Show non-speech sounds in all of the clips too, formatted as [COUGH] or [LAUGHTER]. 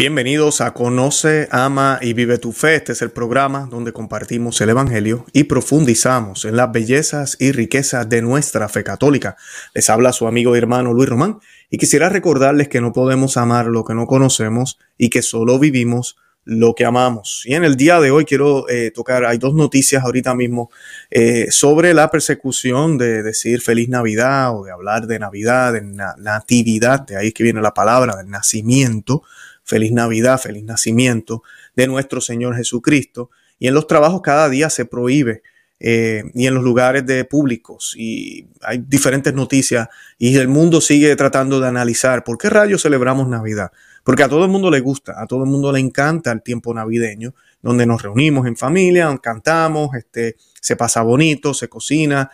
Bienvenidos a Conoce, Ama y Vive tu Fe. Este es el programa donde compartimos el Evangelio y profundizamos en las bellezas y riquezas de nuestra fe católica. Les habla su amigo y hermano Luis Román y quisiera recordarles que no podemos amar lo que no conocemos y que solo vivimos lo que amamos. Y en el día de hoy quiero eh, tocar, hay dos noticias ahorita mismo eh, sobre la persecución de decir feliz Navidad o de hablar de Navidad, de natividad, de ahí es que viene la palabra, del nacimiento feliz Navidad, feliz nacimiento de nuestro Señor Jesucristo. Y en los trabajos cada día se prohíbe eh, y en los lugares de públicos y hay diferentes noticias y el mundo sigue tratando de analizar por qué rayos celebramos Navidad. Porque a todo el mundo le gusta, a todo el mundo le encanta el tiempo navideño, donde nos reunimos en familia, cantamos, este, se pasa bonito, se cocina,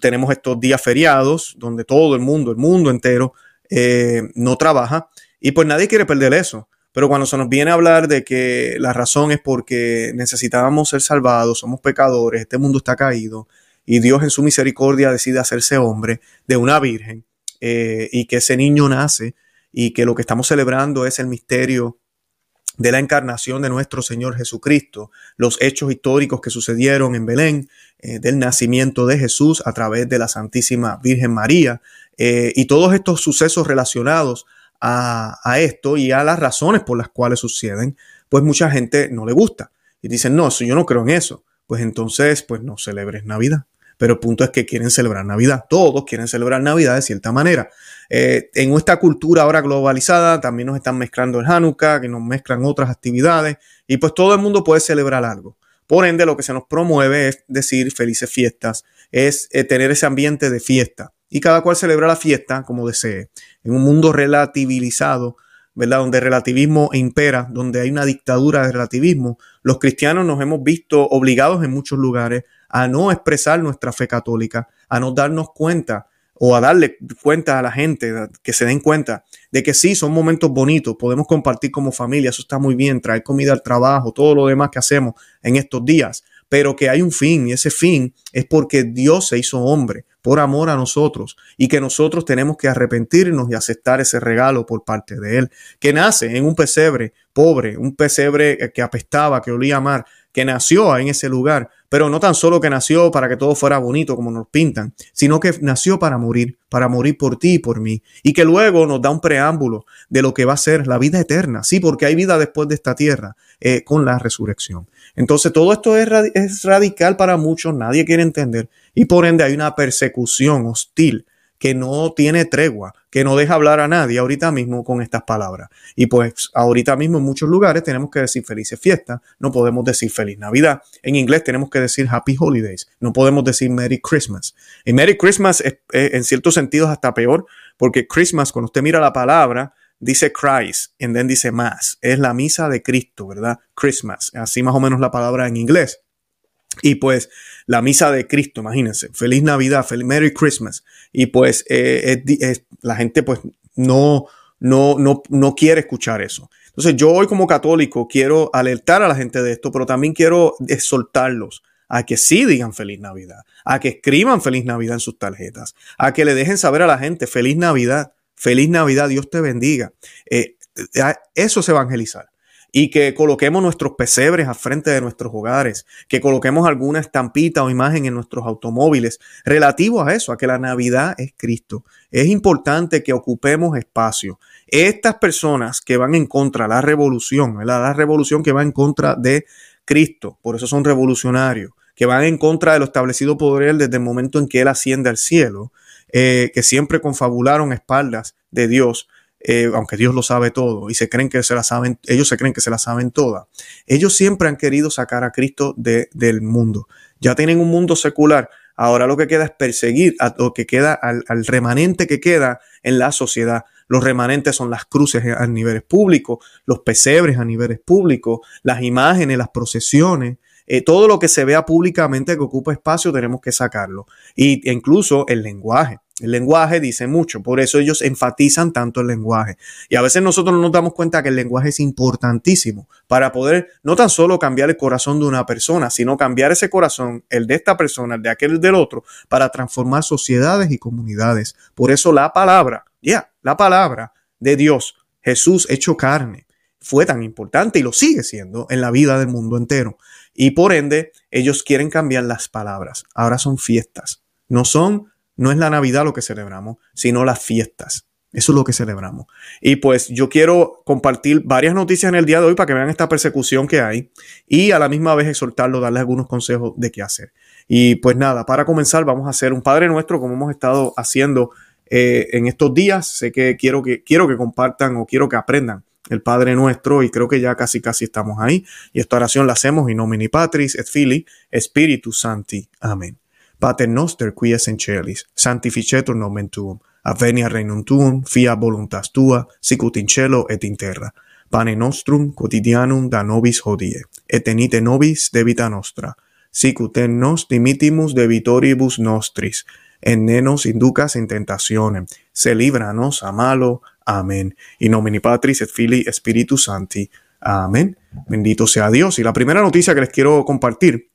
tenemos estos días feriados donde todo el mundo, el mundo entero, eh, no trabaja y pues nadie quiere perder eso. Pero cuando se nos viene a hablar de que la razón es porque necesitábamos ser salvados, somos pecadores, este mundo está caído, y Dios en su misericordia decide hacerse hombre de una virgen, eh, y que ese niño nace, y que lo que estamos celebrando es el misterio de la encarnación de nuestro Señor Jesucristo, los hechos históricos que sucedieron en Belén, eh, del nacimiento de Jesús a través de la Santísima Virgen María, eh, y todos estos sucesos relacionados a, esto y a las razones por las cuales suceden, pues mucha gente no le gusta. Y dicen, no, yo no creo en eso. Pues entonces, pues no celebres Navidad. Pero el punto es que quieren celebrar Navidad. Todos quieren celebrar Navidad de cierta manera. Eh, en esta cultura ahora globalizada también nos están mezclando el Hanukkah, que nos mezclan otras actividades. Y pues todo el mundo puede celebrar algo. Por ende, lo que se nos promueve es decir felices fiestas, es eh, tener ese ambiente de fiesta y cada cual celebra la fiesta como desee. En un mundo relativizado, ¿verdad? Donde el relativismo impera, donde hay una dictadura de relativismo, los cristianos nos hemos visto obligados en muchos lugares a no expresar nuestra fe católica, a no darnos cuenta o a darle cuenta a la gente, que se den cuenta de que sí, son momentos bonitos, podemos compartir como familia, eso está muy bien, traer comida al trabajo, todo lo demás que hacemos en estos días, pero que hay un fin y ese fin es porque Dios se hizo hombre por amor a nosotros y que nosotros tenemos que arrepentirnos y aceptar ese regalo por parte de Él, que nace en un pesebre pobre, un pesebre que apestaba, que olía mal, que nació en ese lugar, pero no tan solo que nació para que todo fuera bonito como nos pintan, sino que nació para morir, para morir por ti y por mí, y que luego nos da un preámbulo de lo que va a ser la vida eterna, sí, porque hay vida después de esta tierra, eh, con la resurrección. Entonces todo esto es, es radical para muchos, nadie quiere entender, y por ende hay una persecución hostil que no tiene tregua, que no deja hablar a nadie ahorita mismo con estas palabras. Y pues ahorita mismo en muchos lugares tenemos que decir felices fiestas, no podemos decir feliz Navidad. En inglés tenemos que decir Happy Holidays, no podemos decir Merry Christmas. Y Merry Christmas es, en ciertos sentidos hasta peor, porque Christmas, cuando usted mira la palabra, dice Christ, y then dice más. Es la misa de Cristo, ¿verdad? Christmas, así más o menos la palabra en inglés. Y pues la misa de Cristo, imagínense, feliz Navidad, Merry Christmas. Y pues eh, la gente pues no, no, no, no quiere escuchar eso. Entonces yo hoy como católico quiero alertar a la gente de esto, pero también quiero exhortarlos a que sí digan feliz Navidad, a que escriban feliz Navidad en sus tarjetas, a que le dejen saber a la gente feliz Navidad, feliz Navidad, Dios te bendiga. Eh, eso es evangelizar y que coloquemos nuestros pesebres al frente de nuestros hogares, que coloquemos alguna estampita o imagen en nuestros automóviles relativo a eso, a que la Navidad es Cristo. Es importante que ocupemos espacio. Estas personas que van en contra de la revolución, la revolución que va en contra de Cristo, por eso son revolucionarios, que van en contra de lo establecido por Él desde el momento en que Él asciende al cielo, eh, que siempre confabularon espaldas de Dios, eh, aunque Dios lo sabe todo y se creen que se la saben, ellos se creen que se la saben toda. Ellos siempre han querido sacar a Cristo del mundo. Ya tienen un mundo secular. Ahora lo que queda es perseguir a lo que queda, al, remanente que queda en la sociedad. Los remanentes son las cruces a niveles públicos, los pesebres a niveles públicos, las imágenes, las procesiones, eh, todo lo que se vea públicamente que ocupa espacio tenemos que sacarlo. Y incluso el lenguaje. El lenguaje dice mucho, por eso ellos enfatizan tanto el lenguaje. Y a veces nosotros no nos damos cuenta que el lenguaje es importantísimo para poder no tan solo cambiar el corazón de una persona, sino cambiar ese corazón, el de esta persona, el de aquel del otro, para transformar sociedades y comunidades. Por eso la palabra, ya, la palabra de Dios, Jesús hecho carne, fue tan importante y lo sigue siendo en la vida del mundo entero. Y por ende, ellos quieren cambiar las palabras. Ahora son fiestas. No son, no es la Navidad lo que celebramos, sino las fiestas. Eso es lo que celebramos. Y pues yo quiero compartir varias noticias en el día de hoy para que vean esta persecución que hay y a la misma vez exhortarlo, darles algunos consejos de qué hacer. Y pues nada, para comenzar vamos a hacer un Padre Nuestro como hemos estado haciendo eh, en estos días. Sé que quiero, que quiero que compartan o quiero que aprendan el Padre Nuestro y creo que ya casi casi estamos ahí. Y esta oración la hacemos in nomine Patris et Filii Spiritus Santi. Amén. Pater noster qui es en celis, sanctificetur nomen tuum Avenia regnum tuum, fia voluntas tua, sicut in cielo et in terra. Pane nostrum quotidianum da nobis hodie, et tenite nobis debita nostra, sicut en nos dimitimus debitoribus nostris, en ne nos inducas in tentationem, se libranos a malo. Amén. In nomine Patris et Filii Spiritus Sancti. Amén. Bendito sea Dios. Y la primera noticia que les quiero compartir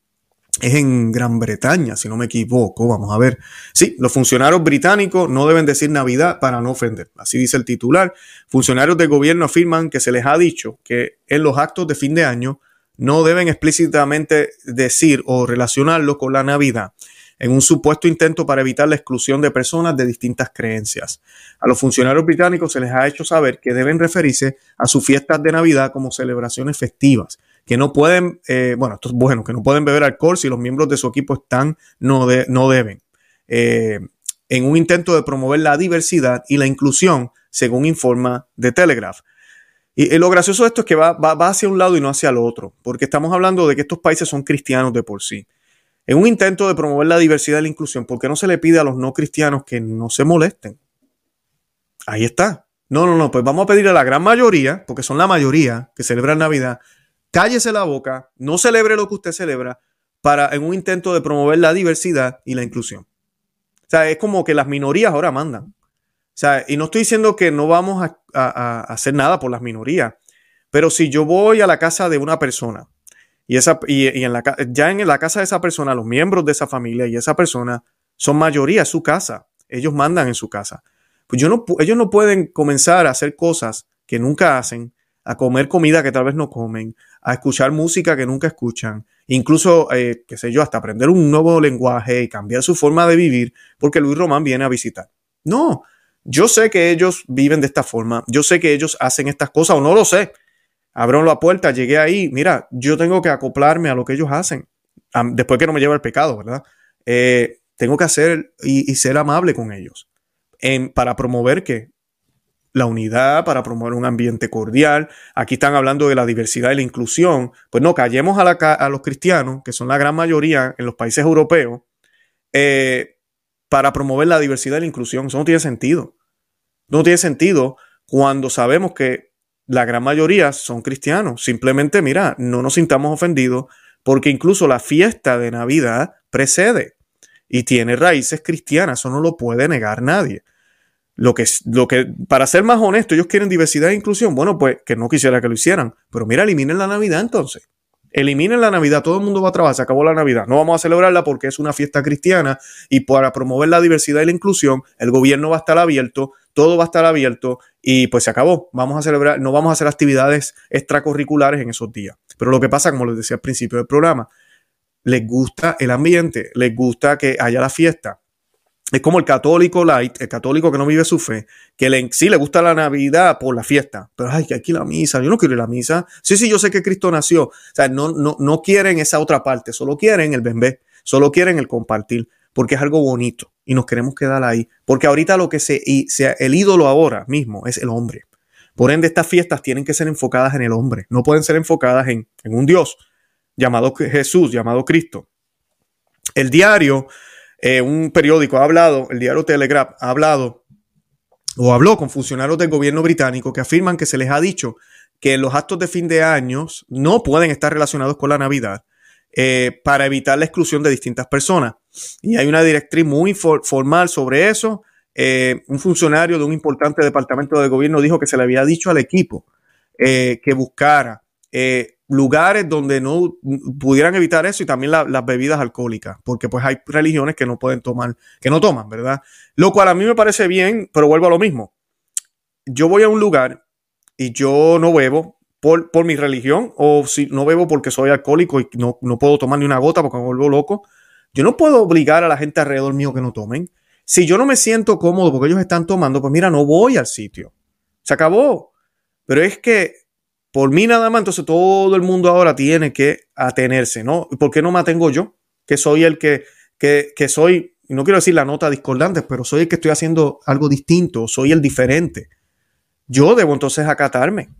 es en Gran Bretaña, si no me equivoco. Vamos a ver. Sí, los funcionarios británicos no deben decir Navidad para no ofender. Así dice el titular. Funcionarios del gobierno afirman que se les ha dicho que en los actos de fin de año no deben explícitamente decir o relacionarlo con la Navidad en un supuesto intento para evitar la exclusión de personas de distintas creencias. A los funcionarios británicos se les ha hecho saber que deben referirse a sus fiestas de Navidad como celebraciones festivas que no pueden, eh, bueno, esto es bueno, que no pueden beber alcohol si los miembros de su equipo están, no, no deben. Eh, en un intento de promover la diversidad y la inclusión, según informa The Telegraph. Y, lo gracioso de esto es que va, va, hacia un lado y no hacia el otro, porque estamos hablando de que estos países son cristianos de por sí. En un intento de promover la diversidad y la inclusión, ¿por qué no se le pide a los no cristianos que no se molesten? Ahí está. No, no, no, pues vamos a pedir a la gran mayoría, porque son la mayoría que celebran Navidad, cállese la boca, no celebre lo que usted celebra para en un intento de promover la diversidad y la inclusión. O sea, es como que las minorías ahora mandan. O sea, y no estoy diciendo que no vamos a, hacer nada por las minorías, pero si yo voy a la casa de una persona y, esa, y, en la, ya en la casa de esa persona, los miembros de esa familia y esa persona son mayoría, su casa, ellos mandan en su casa. Pues yo no, ellos no pueden comenzar a hacer cosas que nunca hacen, a comer comida que tal vez no comen, a escuchar música que nunca escuchan, incluso, eh, qué sé yo, hasta aprender un nuevo lenguaje y cambiar su forma de vivir porque Luis Román viene a visitar. No, yo sé que ellos viven de esta forma, yo sé que ellos hacen estas cosas o no lo sé. Abro la puerta, llegué ahí, mira, yo tengo que acoplarme a lo que ellos hacen, después que no me lleva el pecado, ¿verdad? Eh, tengo que hacer y, ser amable con ellos en, para promover que la unidad, para promover un ambiente cordial. Aquí están hablando de la diversidad y la inclusión. Pues no, callemos a, a los cristianos, que son la gran mayoría en los países europeos, eh, para promover la diversidad y la inclusión. Eso no tiene sentido. No tiene sentido cuando sabemos que la gran mayoría son cristianos. Simplemente, mira, no nos sintamos ofendidos porque incluso la fiesta de Navidad precede y tiene raíces cristianas. Eso no lo puede negar nadie. Lo que, lo que, para ser más honesto, ellos quieren diversidad e inclusión. Bueno, pues que no quisiera que lo hicieran. Pero mira, eliminen la Navidad entonces. Eliminen la Navidad. Todo el mundo va a trabajar. Se acabó la Navidad. No vamos a celebrarla porque es una fiesta cristiana. Y para promover la diversidad y la inclusión, el gobierno va a estar abierto. Todo va a estar abierto. Y pues se acabó. Vamos a celebrar. No vamos a hacer actividades extracurriculares en esos días. Pero lo que pasa, como les decía al principio del programa, les gusta el ambiente. Les gusta que haya la fiesta es como el católico light, el católico que no vive su fe, que le, sí le gusta la Navidad por la fiesta, pero ay, que aquí la misa, yo no quiero ir a la misa. Sí, sí, yo sé que Cristo nació. O sea, no, no, no quieren esa otra parte, solo quieren el bembé, solo quieren el compartir, porque es algo bonito y nos queremos quedar ahí. Porque ahorita lo que se, y sea, el ídolo ahora mismo es el hombre. Por ende, estas fiestas tienen que ser enfocadas en el hombre, no pueden ser enfocadas en, en un Dios llamado Jesús, llamado Cristo. El diario eh, un periódico ha hablado, el diario Telegraph ha hablado o habló con funcionarios del gobierno británico que afirman que se les ha dicho que los actos de fin de años no pueden estar relacionados con la Navidad eh, para evitar la exclusión de distintas personas. Y hay una directriz muy formal sobre eso. Eh, un funcionario de un importante departamento de gobierno dijo que se le había dicho al equipo que buscara lugares donde no pudieran evitar eso y también las bebidas alcohólicas, porque pues hay religiones que no pueden tomar, que no toman, ¿verdad? Lo cual a mí me parece bien, pero vuelvo a lo mismo. Yo voy a un lugar y yo no bebo, por, por, mi religión o si no bebo porque soy alcohólico y no, no puedo tomar ni una gota porque me vuelvo loco. Yo no puedo obligar a la gente alrededor mío que no tomen. Si yo no me siento cómodo porque ellos están tomando, pues mira, no voy al sitio. Se acabó. Pero es que por mí nada más, entonces todo el mundo ahora tiene que atenerse, ¿no? ¿Por qué no me atengo yo? Que soy el que, que, que soy, no quiero decir la nota discordante, pero soy el que estoy haciendo algo distinto, soy el diferente. Yo debo entonces acatarme.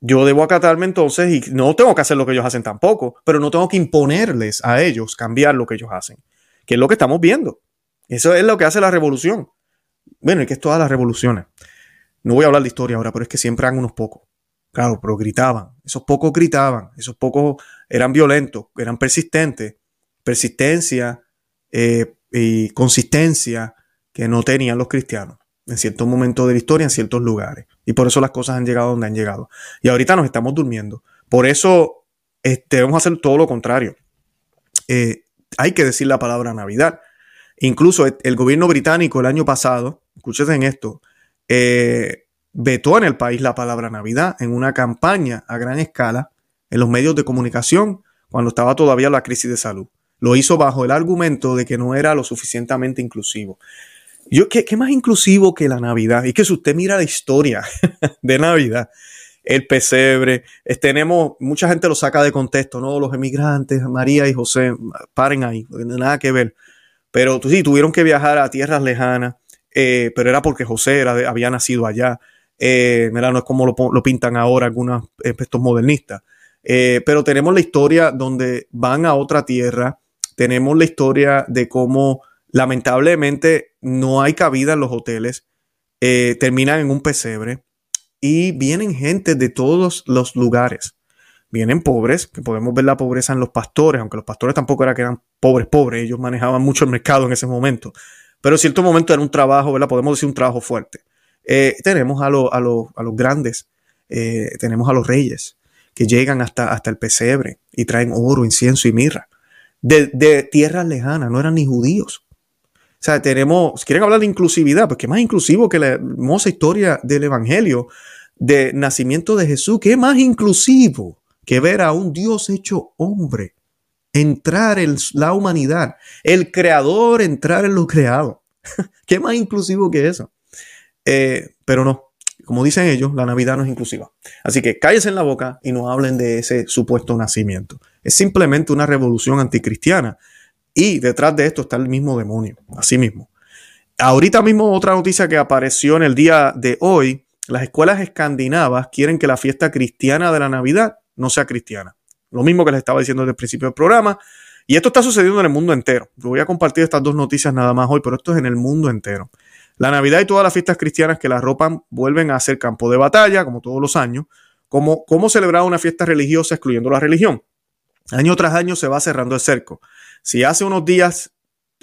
Yo debo acatarme entonces y no tengo que hacer lo que ellos hacen tampoco, pero no tengo que imponerles a ellos cambiar lo que ellos hacen, que es lo que estamos viendo. Eso es lo que hace la revolución. Bueno, y que es todas las revoluciones. No voy a hablar de historia ahora, pero es que siempre han unos pocos. Claro, pero gritaban. Esos pocos gritaban. Esos pocos eran violentos, eran persistentes. Persistencia eh, y consistencia que no tenían los cristianos en ciertos momentos de la historia, en ciertos lugares. Y por eso las cosas han llegado donde han llegado. Y ahorita nos estamos durmiendo. Por eso este, debemos hacer todo lo contrario. Eh, hay que decir la palabra Navidad. Incluso el gobierno británico el año pasado, escúchese en esto, eh, vetó en el país la palabra Navidad en una campaña a gran escala en los medios de comunicación cuando estaba todavía la crisis de salud. Lo hizo bajo el argumento de que no era lo suficientemente inclusivo. Yo, ¿qué, ¿qué, más inclusivo que la Navidad? Y que si usted mira la historia [LAUGHS] de Navidad, el pesebre, tenemos, mucha gente lo saca de contexto, ¿no? Los emigrantes, María y José, paren ahí, nada que ver. Pero sí, tuvieron que viajar a tierras lejanas, eh, pero era porque José era había nacido allá. Eh, no es como lo, pintan ahora algunos estos modernistas. Eh, pero tenemos la historia donde van a otra tierra, tenemos la historia de cómo lamentablemente no hay cabida en los hoteles, eh, terminan en un pesebre y vienen gente de todos los lugares. Vienen pobres, que podemos ver la pobreza en los pastores, aunque los pastores tampoco era que eran pobres, pobres, ellos manejaban mucho el mercado en ese momento. Pero en cierto momento era un trabajo, ¿verdad? Podemos decir un trabajo fuerte. Eh, tenemos a, a, los grandes, eh, tenemos a los reyes, que llegan hasta, hasta el pesebre y traen oro, incienso y mirra. De, de tierras lejanas, no eran ni judíos. O sea, tenemos, quieren hablar de inclusividad, pues qué más inclusivo que la hermosa historia del Evangelio de nacimiento de Jesús, qué más inclusivo que ver a un Dios hecho hombre entrar en la humanidad, el creador entrar en lo creado. [LAUGHS] ¿Qué más inclusivo que eso? Eh, pero no, como dicen ellos, la Navidad no es inclusiva. Así que cállense en la boca y no hablen de ese supuesto nacimiento. Es simplemente una revolución anticristiana. Y detrás de esto está el mismo demonio, así mismo. Ahorita mismo otra noticia que apareció en el día de hoy, las escuelas escandinavas quieren que la fiesta cristiana de la Navidad no sea cristiana. Lo mismo que les estaba diciendo desde el principio del programa. Y esto está sucediendo en el mundo entero. voy a compartir estas dos noticias nada más hoy, pero esto es en el mundo entero. La Navidad y todas las fiestas cristianas que la arropan vuelven a ser campo de batalla, como todos los años. Como, ¿Cómo celebrar una fiesta religiosa excluyendo la religión? Año tras año se va cerrando el cerco. Si hace unos días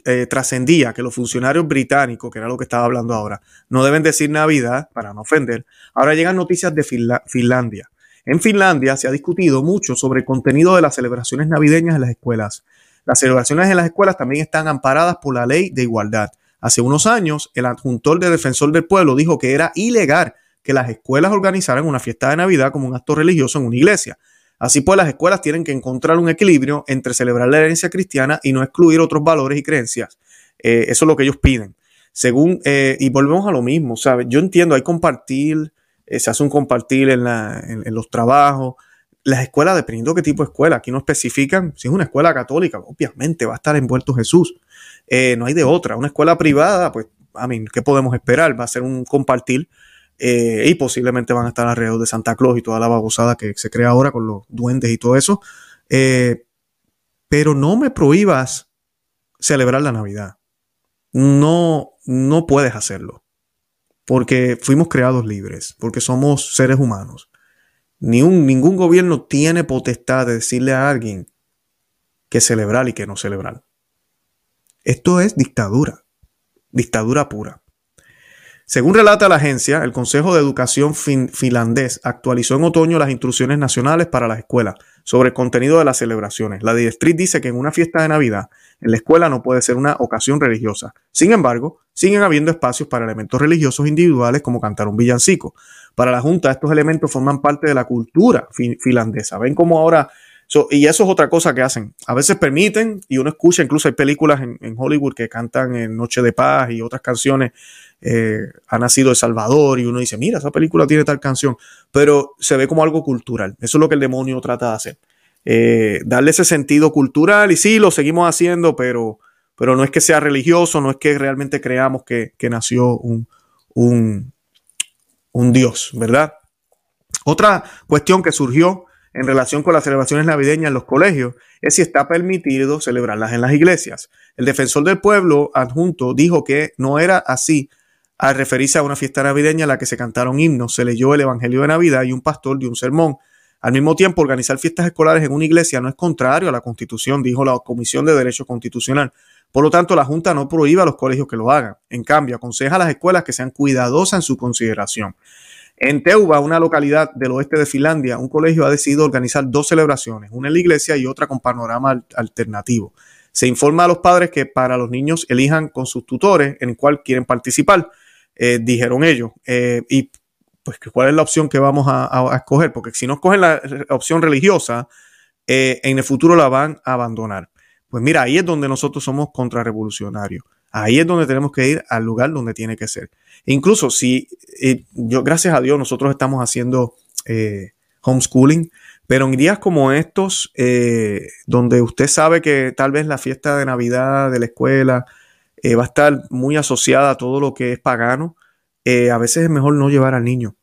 eh, trascendía que los funcionarios británicos, que era lo que estaba hablando ahora, no deben decir Navidad para no ofender, ahora llegan noticias de Finlandia. En Finlandia se ha discutido mucho sobre el contenido de las celebraciones navideñas en las escuelas. Las celebraciones en las escuelas también están amparadas por la ley de igualdad. Hace unos años, el adjuntor de Defensor del Pueblo dijo que era ilegal que las escuelas organizaran una fiesta de Navidad como un acto religioso en una iglesia. Así pues, las escuelas tienen que encontrar un equilibrio entre celebrar la herencia cristiana y no excluir otros valores y creencias. Eh, eso es lo que ellos piden. Según, eh, y volvemos a lo mismo, ¿sabes? Yo entiendo, hay compartir eh, se hace un compartir en, los trabajos. Las escuelas, dependiendo de qué tipo de escuela, aquí no especifican, si es una escuela católica, obviamente va a estar envuelto Jesús. Eh, no hay de otra. Una escuela privada, pues, a mí, ¿qué podemos esperar? Va a ser un compartir eh, y posiblemente van a estar alrededor de Santa Claus y toda la babosada que se crea ahora con los duendes y todo eso. pero no me prohíbas celebrar la Navidad. No, no puedes hacerlo porque fuimos creados libres, porque somos seres humanos. Ni un, ningún gobierno tiene potestad de decirle a alguien que celebrar y que no celebrar. Esto es dictadura, dictadura pura. Según relata la agencia, el Consejo de Educación finlandés actualizó en otoño las instrucciones nacionales para las escuelas sobre el contenido de las celebraciones. La directriz dice que en una fiesta de Navidad en la escuela no puede ser una ocasión religiosa. Sin embargo, siguen habiendo espacios para elementos religiosos individuales como cantar un villancico. para la Junta estos elementos forman parte de la cultura finlandesa. Ven cómo ahora, y eso es otra cosa que hacen. A veces permiten, y uno escucha, incluso hay películas en, Hollywood que cantan en Noche de Paz y otras canciones, eh, ha nacido El Salvador, y uno dice, mira, esa película tiene tal canción, pero se ve como algo cultural. Eso es lo que el demonio trata de hacer. Eh, darle ese sentido cultural, y sí, lo seguimos haciendo, pero, pero no es que sea religioso, no es que realmente creamos que, nació un, un, un Dios, ¿verdad? Otra cuestión que surgió en relación con las celebraciones navideñas en los colegios es si está permitido celebrarlas en las iglesias. El defensor del pueblo adjunto dijo que no era así al referirse a una fiesta navideña en la que se cantaron himnos, se leyó el Evangelio de Navidad y un pastor dio un sermón. Al mismo tiempo, organizar fiestas escolares en una iglesia no es contrario a la Constitución, dijo la Comisión de Derecho Constitucional. Por lo tanto, la Junta no prohíbe a los colegios que lo hagan. En cambio, aconseja a las escuelas que sean cuidadosas en su consideración. En Teuba, una localidad del oeste de Finlandia, un colegio ha decidido organizar dos celebraciones, una en la iglesia y otra con panorama alternativo. Se informa a los padres que para los niños elijan con sus tutores en cuál quieren participar, eh, dijeron ellos. Eh, y pues, ¿cuál es la opción que vamos a, escoger? Porque si no escogen la opción religiosa, eh, en el futuro la van a abandonar. Pues mira, ahí es donde nosotros somos contrarrevolucionarios. Ahí es donde tenemos que ir al lugar donde tiene que ser. incluso si eh, yo, gracias a Dios, nosotros estamos haciendo eh, homeschooling, pero en días como estos, eh, donde usted sabe que tal vez la fiesta de Navidad de la escuela va a estar muy asociada a todo lo que es pagano, a veces es mejor no llevar al niño.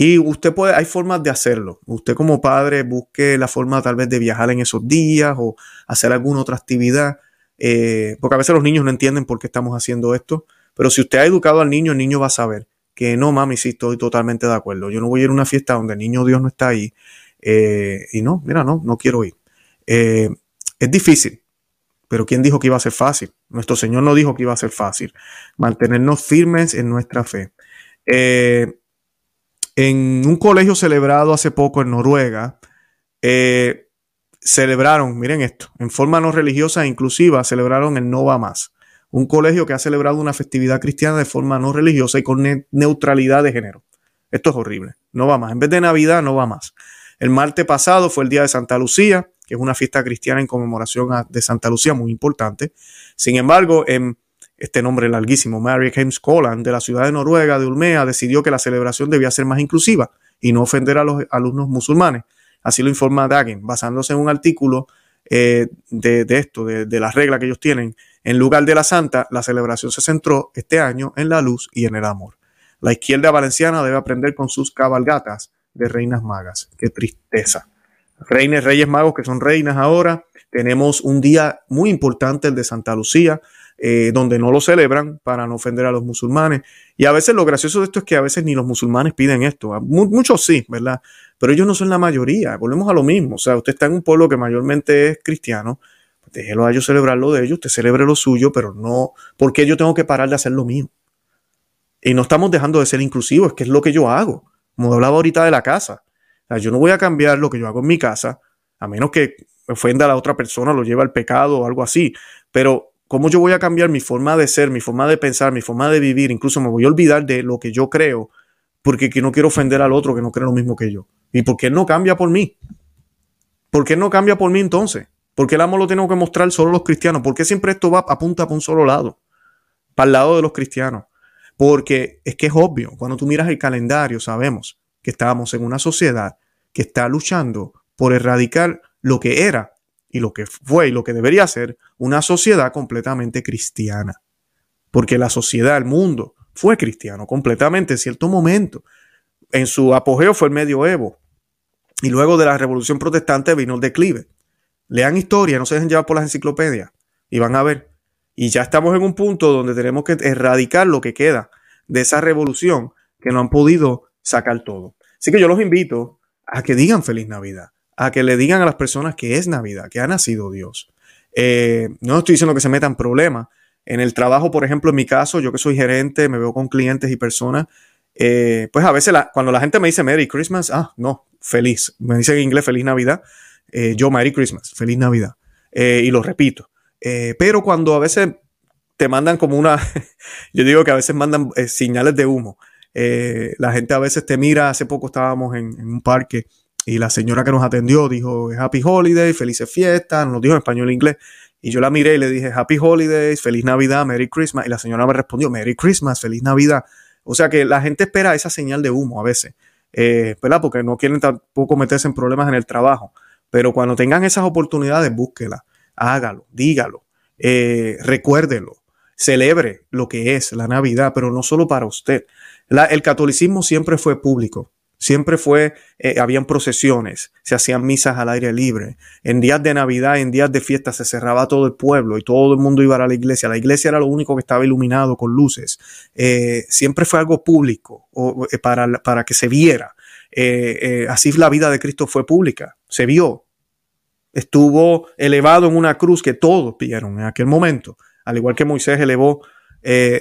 Y usted puede, hay formas de hacerlo. Usted como padre busque la forma tal vez de viajar en esos días o hacer alguna otra actividad, eh, porque a veces los niños no entienden por qué estamos haciendo esto. Pero si usted ha educado al niño, el niño va a saber que no, mami, sí estoy totalmente de acuerdo. Yo no voy a ir a una fiesta donde el niño Dios no está ahí. Eh, y no, mira, no, no quiero ir. Eh, es difícil, pero ¿quién dijo que iba a ser fácil? Nuestro Señor no dijo que iba a ser fácil. Mantenernos firmes en nuestra fe. En un colegio celebrado hace poco en Noruega, eh, celebraron, miren esto, en forma no religiosa e inclusiva, celebraron el No Va Más. Un colegio que ha celebrado una festividad cristiana de forma no religiosa y con neutralidad de género. Esto es horrible. No va más. En vez de Navidad, no va más. El martes pasado fue el día de Santa Lucía, que es una fiesta cristiana en conmemoración de Santa Lucía muy importante. Sin embargo, en este nombre larguísimo, Mary James Colland, de la ciudad de Noruega, de Ulmea, decidió que la celebración debía ser más inclusiva y no ofender a los alumnos musulmanes. Así lo informa Dagen, basándose en un artículo eh, de, esto, de, las reglas que ellos tienen. En lugar de la santa, la celebración se centró este año en la luz y en el amor. La izquierda valenciana debe aprender con sus cabalgatas de reinas magas. Qué tristeza. Reinas, reyes magos que son reinas ahora. Tenemos un día muy importante, el de Santa Lucía, eh, donde no lo celebran para no ofender a los musulmanes. Y a veces lo gracioso de esto es que a veces ni los musulmanes piden esto. Muchos sí, ¿verdad? Pero ellos no son la mayoría. Volvemos a lo mismo. O sea, usted está en un pueblo que mayormente es cristiano. Pues déjelo a ellos celebrar lo de ellos, usted celebre lo suyo, pero no, porque yo tengo que parar de hacer lo mío? Y no estamos dejando de ser inclusivos, es que es lo que yo hago. Como hablaba ahorita de la casa. Yo no voy a cambiar lo que yo hago en mi casa, a menos que ofenda a la otra persona, lo lleva al pecado o algo así. Pero ¿Cómo yo voy a cambiar mi forma de ser, mi forma de pensar, mi forma de vivir? Incluso me voy a olvidar de lo que yo creo porque no quiero ofender al otro que no cree lo mismo que yo. ¿Y por qué no cambia por mí? ¿Por qué no cambia por mí entonces? ¿Por qué el amor lo tengo que mostrar solo los cristianos? ¿Por qué siempre esto va apunta para un solo lado? Para el lado de los cristianos. Porque es que es obvio, cuando tú miras el calendario sabemos que estábamos en una sociedad que está luchando por erradicar lo que era y lo que fue y lo que debería ser una sociedad completamente cristiana. Porque la sociedad, el mundo, fue cristiano completamente en cierto momento. En su apogeo fue el medioevo. Y luego de la revolución protestante vino el declive. Lean historia, no se dejen llevar por las enciclopedias y van a ver. Y ya estamos en un punto donde tenemos que erradicar lo que queda de esa revolución que no han podido sacar todo. Así que yo los invito a que digan feliz Navidad a que le digan a las personas que es Navidad, que ha nacido Dios. Eh, no estoy diciendo que se metan problemas. En el trabajo, por ejemplo, en mi caso, yo que soy gerente, me veo con clientes y personas, eh, pues a veces cuando la gente me dice Merry Christmas, ah, no, feliz. Me dice en inglés feliz Navidad, eh, yo Merry Christmas, feliz Navidad. y lo repito. pero cuando a veces te mandan como una, [LAUGHS] yo digo que a veces mandan señales de humo. Eh, la gente a veces te mira, hace poco estábamos en, un parque y la señora que nos atendió dijo Happy Holiday, felices fiestas, nos dijo en español e inglés. Y yo la miré y le dije Happy Holidays, feliz Navidad, Merry Christmas. Y la señora me respondió Merry Christmas, feliz Navidad. O sea que la gente espera esa señal de humo a veces, eh, ¿verdad? Porque no quieren tampoco meterse en problemas en el trabajo. Pero cuando tengan esas oportunidades, búsquela, hágalo, dígalo, eh, recuérdelo, celebre lo que es la Navidad, pero no solo para usted. el catolicismo siempre fue público. Siempre fue, eh, habían procesiones, se hacían misas al aire libre. En días de Navidad, en días de fiesta, se cerraba todo el pueblo y todo el mundo iba a la iglesia. La iglesia era lo único que estaba iluminado con luces. Eh, siempre fue algo público eh, para, para, que se viera. así la vida de Cristo fue pública, se vio. Estuvo elevado en una cruz que todos vieron en aquel momento, al igual que Moisés elevó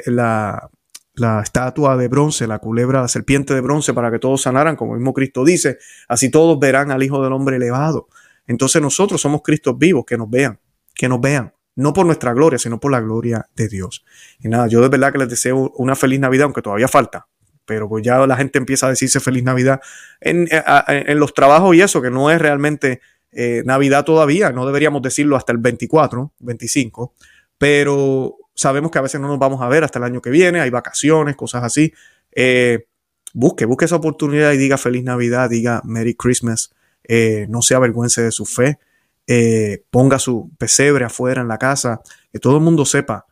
la, la estatua de bronce, la culebra, la serpiente de bronce, para que todos sanaran, como mismo Cristo dice, así todos verán al Hijo del Hombre elevado. Entonces nosotros somos Cristos vivos, que nos vean, que nos vean, no por nuestra gloria, sino por la gloria de Dios. Y nada, yo de verdad que les deseo una feliz Navidad, aunque todavía falta, pero pues ya la gente empieza a decirse feliz Navidad en, en, los trabajos y eso, que no es realmente eh, Navidad todavía, no deberíamos decirlo hasta el 24, 25, pero Sabemos que a veces no nos vamos a ver hasta el año que viene, hay vacaciones, cosas así. Eh, busque, busque esa oportunidad y diga feliz Navidad, diga Merry Christmas, eh, no se avergüence de su fe, eh, ponga su pesebre afuera en la casa, que todo el mundo sepa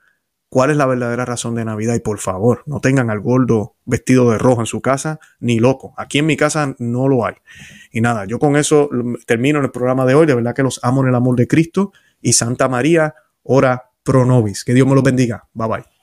cuál es la verdadera razón de Navidad y por favor, no tengan al gordo vestido de rojo en su casa, ni loco. Aquí en mi casa no lo hay. Y nada, yo con eso termino el programa de hoy, de verdad que los amo en el amor de Cristo y Santa María, ora pro nobis. Que Dios me los bendiga. Bye bye.